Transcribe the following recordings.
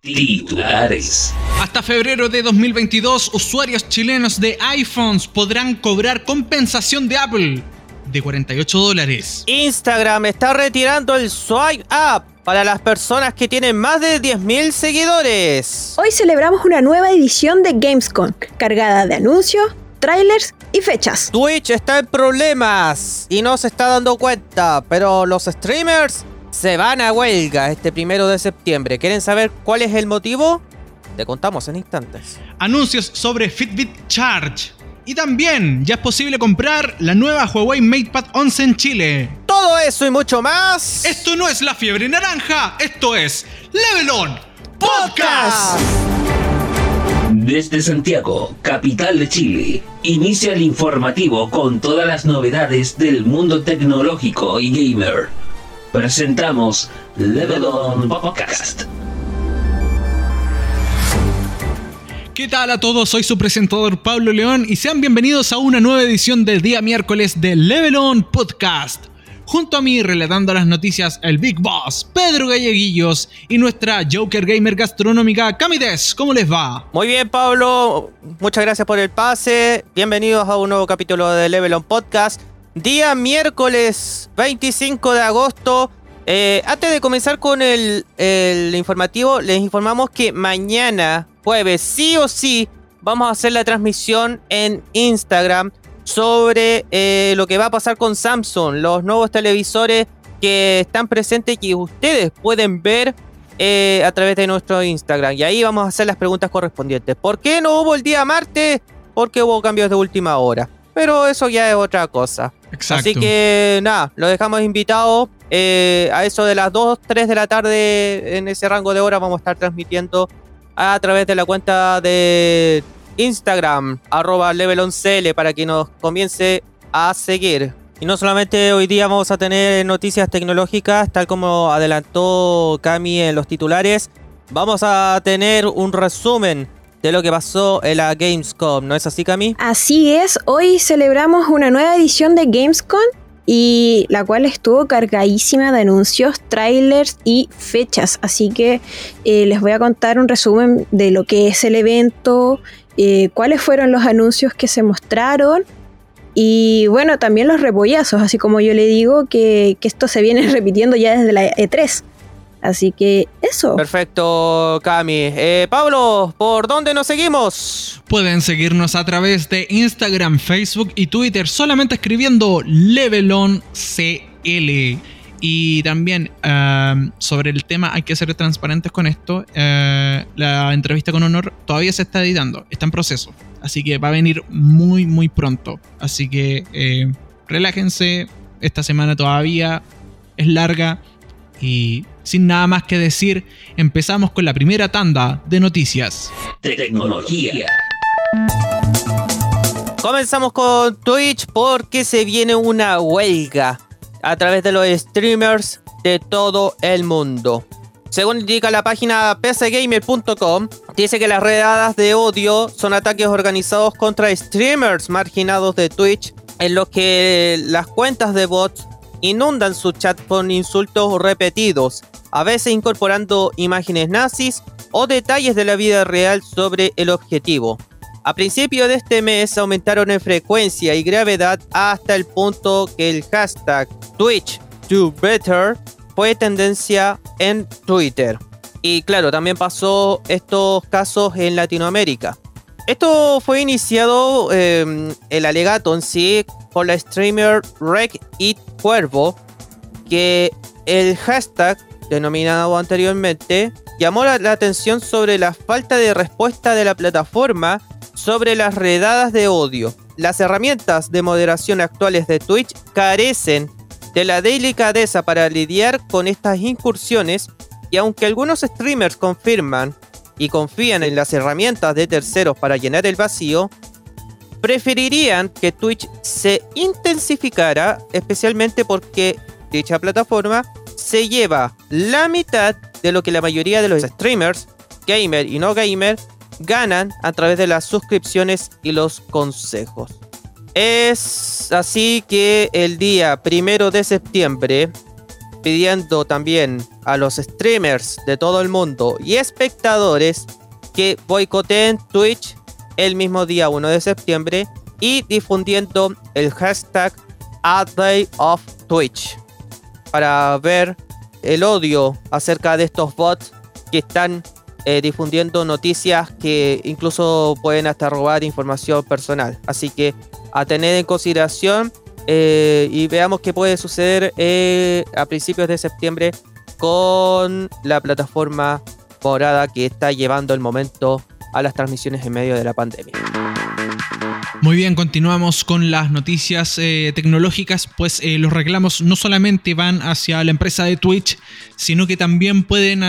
Titulares. Hasta febrero de 2022, usuarios chilenos de iPhones podrán cobrar compensación de Apple de 48 dólares. Instagram está retirando el swipe up para las personas que tienen más de 10.000 seguidores. Hoy celebramos una nueva edición de Gamescom, cargada de anuncios, trailers y fechas. Twitch está en problemas y no se está dando cuenta, pero los streamers se van a huelga este primero de septiembre. ¿Quieren saber cuál es el motivo? Te contamos en instantes. Anuncios sobre Fitbit Charge. Y también ya es posible comprar la nueva Huawei MatePad 11 en Chile. Todo eso y mucho más. Esto no es la fiebre naranja, esto es Level On Podcast. Desde Santiago, capital de Chile, inicia el informativo con todas las novedades del mundo tecnológico y gamer. Presentamos Level On Podcast. ¿Qué tal a todos? Soy su presentador Pablo León y sean bienvenidos a una nueva edición del día miércoles de Level On Podcast. Junto a mí, relatando las noticias, el Big Boss, Pedro Galleguillos y nuestra Joker Gamer Gastronómica, Camides. ¿Cómo les va? Muy bien, Pablo. Muchas gracias por el pase. Bienvenidos a un nuevo capítulo de Level On Podcast. Día miércoles 25 de agosto. Eh, antes de comenzar con el, informativo, les informamos que mañana, jueves, sí o sí, vamos a hacer la transmisión en Instagram sobre eh, lo que va a pasar con Samsung, los nuevos televisores que están presentes y que ustedes pueden ver eh, a través de nuestro Instagram. Y ahí vamos a hacer las preguntas correspondientes. ¿Por qué no hubo el día martes? Porque hubo cambios de última hora. Pero eso ya es otra cosa. Exacto. Así que nada, lo dejamos invitado. eh, a eso de las 2, 3 de la tarde, en ese rango de hora, vamos a estar transmitiendo a través de la cuenta de Instagram, arroba leveloncl, para que nos comience a seguir. Y no solamente hoy día vamos a tener noticias tecnológicas, tal como adelantó Cami en los titulares, vamos a tener un resumen de lo que pasó en la Gamescom, ¿no es así, Cami? Así es, hoy celebramos una nueva edición de Gamescom y la cual estuvo cargadísima de anuncios, trailers y fechas. Así que eh, les voy a contar un resumen de lo que es el evento, eh, cuáles fueron los anuncios que se mostraron y bueno, también los repollazos, así como yo le digo que, que esto se viene repitiendo ya desde la E3. Así que eso. Perfecto, Cami. Eh, Pablo, ¿por dónde nos seguimos? Pueden seguirnos a través de Instagram, Facebook y Twitter solamente escribiendo LevelonCL. Y también eh, sobre el tema, hay que ser transparentes con esto. eh, la entrevista con Honor todavía se está editando, está en proceso. Así que va a venir muy, muy pronto. Así que eh, relájense. Esta semana todavía es larga. Y sin nada más que decir, empezamos con la primera tanda de noticias. Tecnología. Comenzamos con Twitch porque se viene una huelga a través de los streamers de todo el mundo. Según indica la página pcgamer.com, dice que las redadas de odio son ataques organizados contra streamers marginados de Twitch en los que las cuentas de bots inundan su chat con insultos repetidos, a veces incorporando imágenes nazis o detalles de la vida real sobre el objetivo. A principio de este mes aumentaron en frecuencia y gravedad hasta el punto que el hashtag Twitch Better fue tendencia en Twitter. Y claro, también pasó estos casos en Latinoamérica. Esto fue iniciado, eh, el alegato en sí, por la streamer Rec It Cuervo, que el hashtag denominado anteriormente llamó la, la atención sobre la falta de respuesta de la plataforma sobre las redadas de odio. Las herramientas de moderación actuales de Twitch carecen de la delicadeza para lidiar con estas incursiones y aunque algunos streamers confirman y confían en las herramientas de terceros para llenar el vacío, preferirían que Twitch se intensificara, especialmente porque dicha plataforma se lleva la mitad de lo que la mayoría de los streamers, gamer y no gamer, ganan a través de las suscripciones y los consejos. Es así que el día primero de septiembre pidiendo también a los streamers de todo el mundo y espectadores que boicoteen Twitch el mismo día 1 de septiembre y difundiendo el hashtag A para ver el odio acerca de estos bots que están eh, difundiendo noticias que incluso pueden hasta robar información personal. Así que a tener en consideración eh, y veamos qué puede suceder eh, a principios de septiembre con la plataforma morada que está llevando el momento a las transmisiones en medio de la pandemia. Muy bien, continuamos con las noticias eh, tecnológicas, pues los reclamos no solamente van hacia la empresa de Twitch, sino que también pueden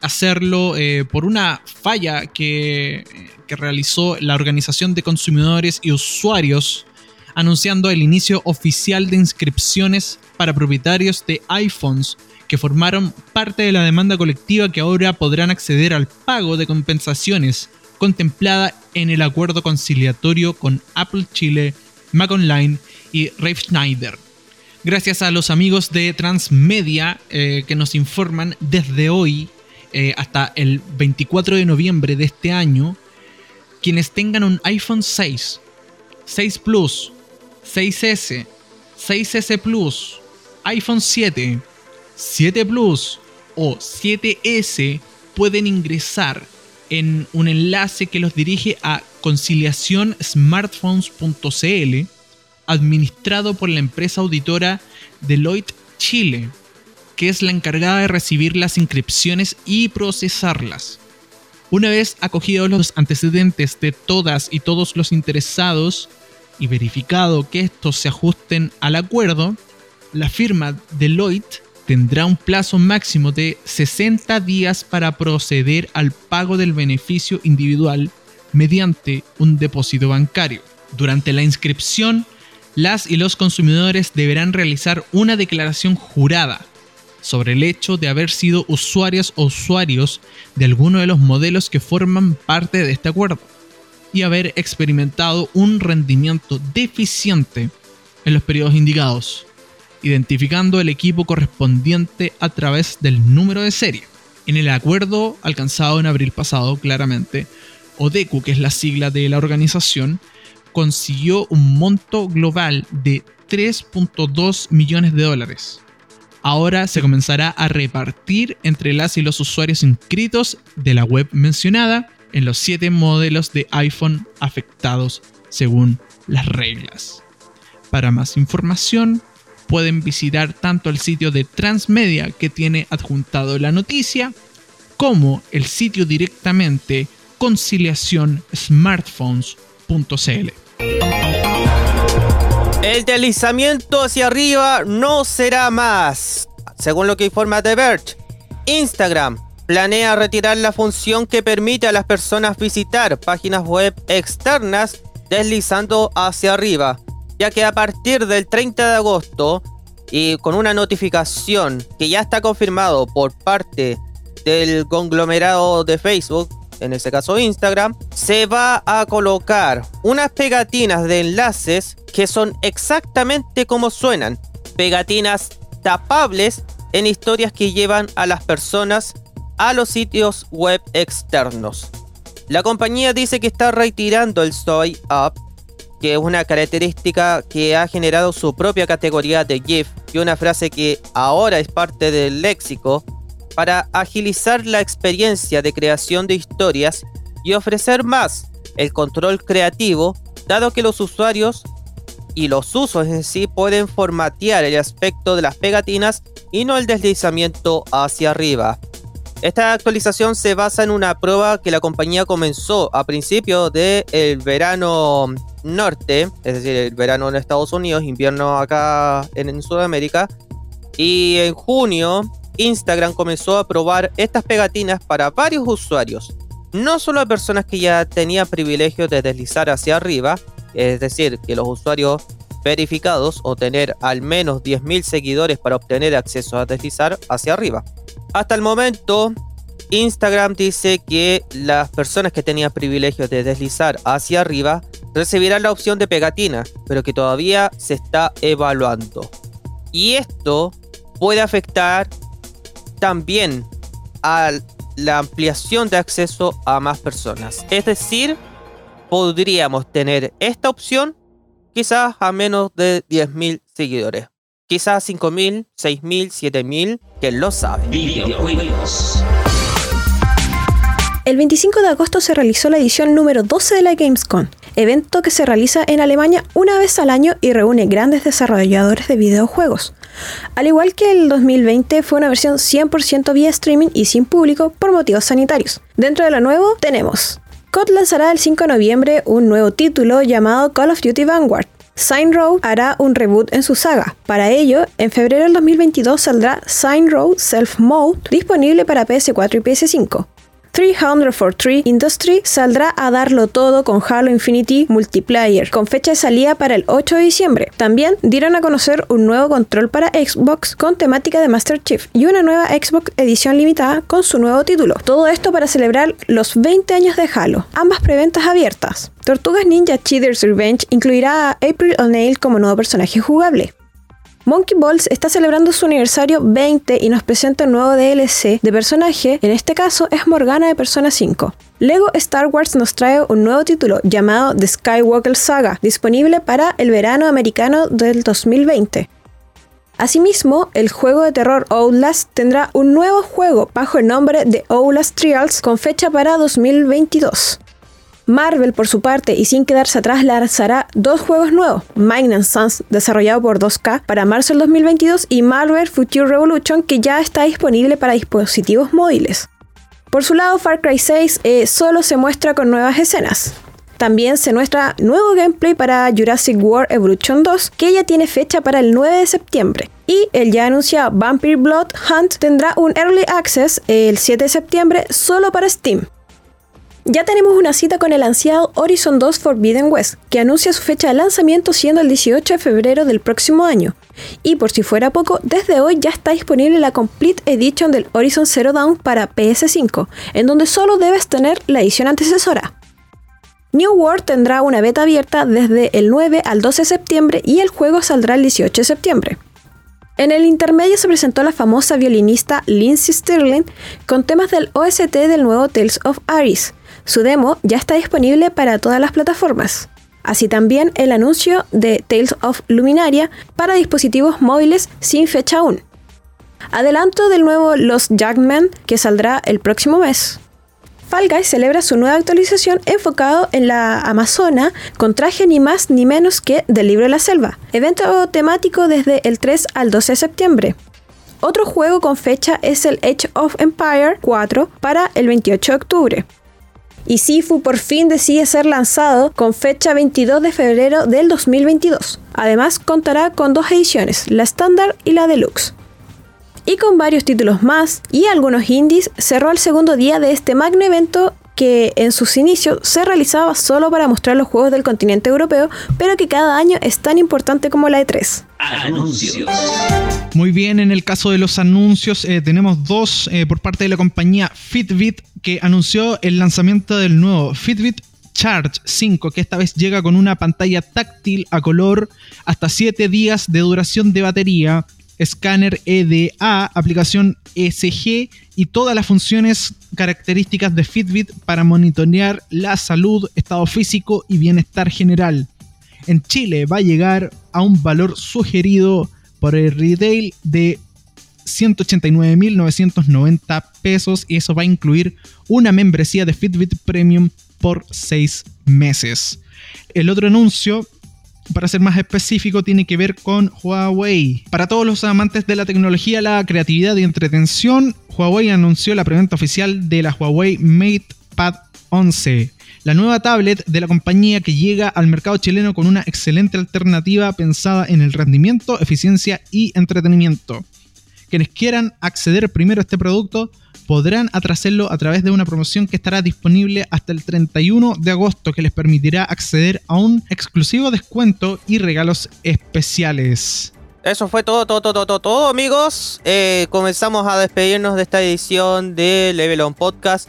hacerlo por una falla que realizó la Organización de Consumidores y Usuarios, anunciando el inicio oficial de inscripciones para propietarios de iPhones que formaron parte de la demanda colectiva que ahora podrán acceder al pago de compensaciones contemplada en el acuerdo conciliatorio con Apple Chile, Mac Online y Rave Schneider. Gracias a los amigos de Transmedia eh, que nos informan desde hoy eh, hasta el 24 de noviembre de este año, quienes tengan un iPhone 6, 6 Plus, 6S, 6S Plus, iPhone 7, 7 Plus o 7S pueden ingresar en un enlace que los dirige a conciliacionsmartphones.cl, administrado por la empresa auditora Deloitte Chile, que es la encargada de recibir las inscripciones y procesarlas. Una vez acogidos los antecedentes de todas y todos los interesados y verificado que estos se ajusten al acuerdo, la firma Deloitte tendrá un plazo máximo de 60 días para proceder al pago del beneficio individual mediante un depósito bancario. Durante la inscripción, las y los consumidores deberán realizar una declaración jurada sobre el hecho de haber sido usuarias o usuarios de alguno de los modelos que forman parte de este acuerdo y haber experimentado un rendimiento deficiente en los periodos indicados identificando el equipo correspondiente a través del número de serie. En el acuerdo alcanzado en abril pasado, claramente, ODECU, que es la sigla de la organización, consiguió un monto global de 3.2 millones de dólares. Ahora se comenzará a repartir entre las y los usuarios inscritos de la web mencionada en los 7 modelos de iPhone afectados según las reglas. Para más información, pueden visitar tanto el sitio de Transmedia que tiene adjuntado la noticia, como el sitio directamente conciliacionsmartphones.cl. El deslizamiento hacia arriba no será más. Según lo que informa The Verge, Instagram planea retirar la función que permite a las personas visitar páginas web externas deslizando hacia arriba ya que a partir del 30 de agosto y con una notificación que ya está confirmado por parte del conglomerado de Facebook, en este caso Instagram, se va a colocar unas pegatinas de enlaces que son exactamente como suenan, pegatinas tapables en historias que llevan a las personas a los sitios web externos. La compañía dice que está retirando el Soy Up que es una característica que ha generado su propia categoría de GIF y una frase que ahora es parte del léxico para agilizar la experiencia de creación de historias y ofrecer más el control creativo, dado que los usuarios y los usos en sí pueden formatear el aspecto de las pegatinas y no el deslizamiento hacia arriba. Esta actualización se basa en una prueba que la compañía comenzó a principios del verano norte, es decir, el verano en Estados Unidos, invierno acá en, Sudamérica. Y en junio, Instagram comenzó a probar estas pegatinas para varios usuarios. No solo a personas que ya tenían privilegios de deslizar hacia arriba, es decir, que los usuarios verificados o tener al menos 10.000 seguidores para obtener acceso a deslizar hacia arriba. Hasta el momento, Instagram dice que las personas que tenían privilegios de deslizar hacia arriba recibirán la opción de pegatina, pero que todavía se está evaluando. Y esto puede afectar también a la ampliación de acceso a más personas. Es decir, podríamos tener esta opción quizás a menos de 10.000 seguidores. Quizás 5.000, 6.000, 7.000, que lo sabe. Videojuegos. El 25 de agosto se realizó la edición número 12 de la Gamescom, evento que se realiza en Alemania una vez al año y reúne grandes desarrolladores de videojuegos. Al igual que el 2020 fue una versión 100% vía streaming y sin público por motivos sanitarios. Dentro de lo nuevo tenemos COD lanzará el 5 de noviembre un nuevo título llamado Call of Duty Vanguard. Sign Row hará un reboot en su saga. Para ello, en febrero del 2022 saldrá Sign Row Self Mode disponible para PS4 y PS5. 343 Industry saldrá a darlo todo con Halo Infinity Multiplayer, con fecha de salida para el 8 de diciembre. También dieron a conocer un nuevo control para Xbox con temática de Master Chief y una nueva Xbox edición limitada con su nuevo título. Todo esto para celebrar los 20 años de Halo, ambas preventas abiertas. Tortugas Ninja Cheaters Revenge incluirá a April O'Neil como nuevo personaje jugable. Monkey Balls está celebrando su aniversario 20 y nos presenta un nuevo DLC de personaje, en este caso es Morgana de Persona 5. Lego Star Wars nos trae un nuevo título llamado The Skywalker Saga, disponible para el verano americano del 2020. Asimismo, el juego de terror Outlast tendrá un nuevo juego bajo el nombre de Outlast Trials con fecha para 2022. Marvel, por su parte, y sin quedarse atrás, lanzará dos juegos nuevos: Mine Sons, desarrollado por 2K para marzo del 2022, y Marvel Future Revolution, que ya está disponible para dispositivos móviles. Por su lado, Far Cry 6 eh, solo se muestra con nuevas escenas. También se muestra nuevo gameplay para Jurassic World Evolution 2, que ya tiene fecha para el 9 de septiembre. Y el ya anunciado Vampire Blood Hunt tendrá un Early Access el 7 de septiembre solo para Steam. Ya tenemos una cita con el ansiado Horizon 2 Forbidden West, que anuncia su fecha de lanzamiento siendo el 18 de febrero del próximo año. Y por si fuera poco, desde hoy ya está disponible la Complete Edition del Horizon Zero Dawn para PS5, en donde solo debes tener la edición antecesora. New World tendrá una beta abierta desde el 9 al 12 de septiembre y el juego saldrá el 18 de septiembre. En el intermedio se presentó la famosa violinista Lindsay Stirling con temas del OST del nuevo Tales of Aries, su demo ya está disponible para todas las plataformas. Así también el anuncio de Tales of Luminaria para dispositivos móviles sin fecha aún. Adelanto del nuevo Los Jackman que saldrá el próximo mes. Fall Guys celebra su nueva actualización enfocado en la Amazona con traje ni más ni menos que del libro de la selva, evento temático desde el 3 al 12 de septiembre. Otro juego con fecha es el Age of Empire 4 para el 28 de octubre y Sifu por fin decide ser lanzado con fecha 22 de febrero del 2022. Además contará con dos ediciones, la estándar y la deluxe. Y con varios títulos más y algunos indies, cerró el segundo día de este magno evento que en sus inicios se realizaba solo para mostrar los juegos del continente europeo, pero que cada año es tan importante como la E3. Anuncios. Muy bien, en el caso de los anuncios eh, tenemos dos eh, por parte de la compañía Fitbit que anunció el lanzamiento del nuevo Fitbit Charge 5, que esta vez llega con una pantalla táctil a color, hasta 7 días de duración de batería, escáner EDA, aplicación ECG y todas las funciones características de Fitbit para monitorear la salud, estado físico y bienestar general. En Chile va a llegar a un valor sugerido por el retail de 189.990 pesos y eso va a incluir una membresía de Fitbit Premium por 6 meses. El otro anuncio para ser más específico, tiene que ver con Huawei. Para todos los amantes de la tecnología, la creatividad y entretención, Huawei anunció la preventa oficial de la Huawei MatePad 11. La nueva tablet de la compañía que llega al mercado chileno con una excelente alternativa pensada en el rendimiento, eficiencia y entretenimiento. Quienes quieran acceder primero a este producto podrán atrasarlo a través de una promoción que estará disponible hasta el 31 de agosto que les permitirá acceder a un exclusivo descuento y regalos especiales. Eso fue todo, todo, todo, todo, todo amigos. Eh, comenzamos a despedirnos de esta edición de Level On Podcast.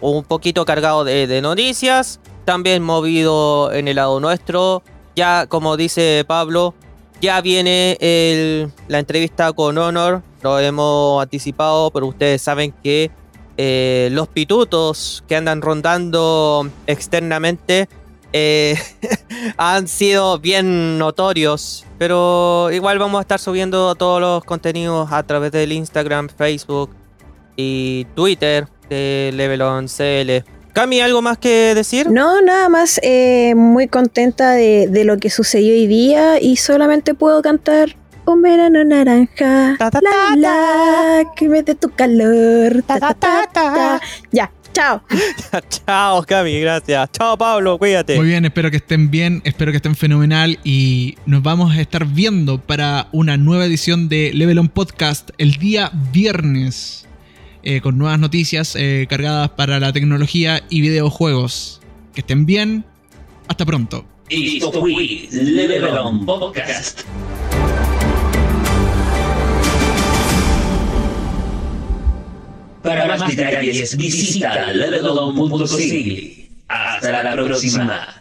Un poquito cargado de, de noticias. También movido en el lado nuestro. Ya como dice Pablo, Ya viene la entrevista con Honor, lo hemos anticipado, pero ustedes saben que eh, los pitutos que andan rondando externamente eh, han sido bien notorios, pero igual vamos a estar subiendo todos los contenidos a través del Instagram, Facebook y Twitter de Levelon CL. Cami, ¿algo más que decir? No, nada más eh, muy contenta de, de lo que sucedió hoy día y solamente puedo cantar un verano naranja. Ta, ta, la, ta, la, que me dé tu calor. Ta, ta, ta, ta. Ya, chao. Chao, Cami, gracias. Chao, Pablo, cuídate. Muy bien, espero que estén bien, espero que estén fenomenal y nos vamos a estar viendo para una nueva edición de Level On Podcast el día viernes eh, con nuevas noticias eh, cargadas para la tecnología y videojuegos. Que estén bien, hasta pronto. Esto fue Level Podcast. Para más detalles visita levelon.cl. Hasta la próxima.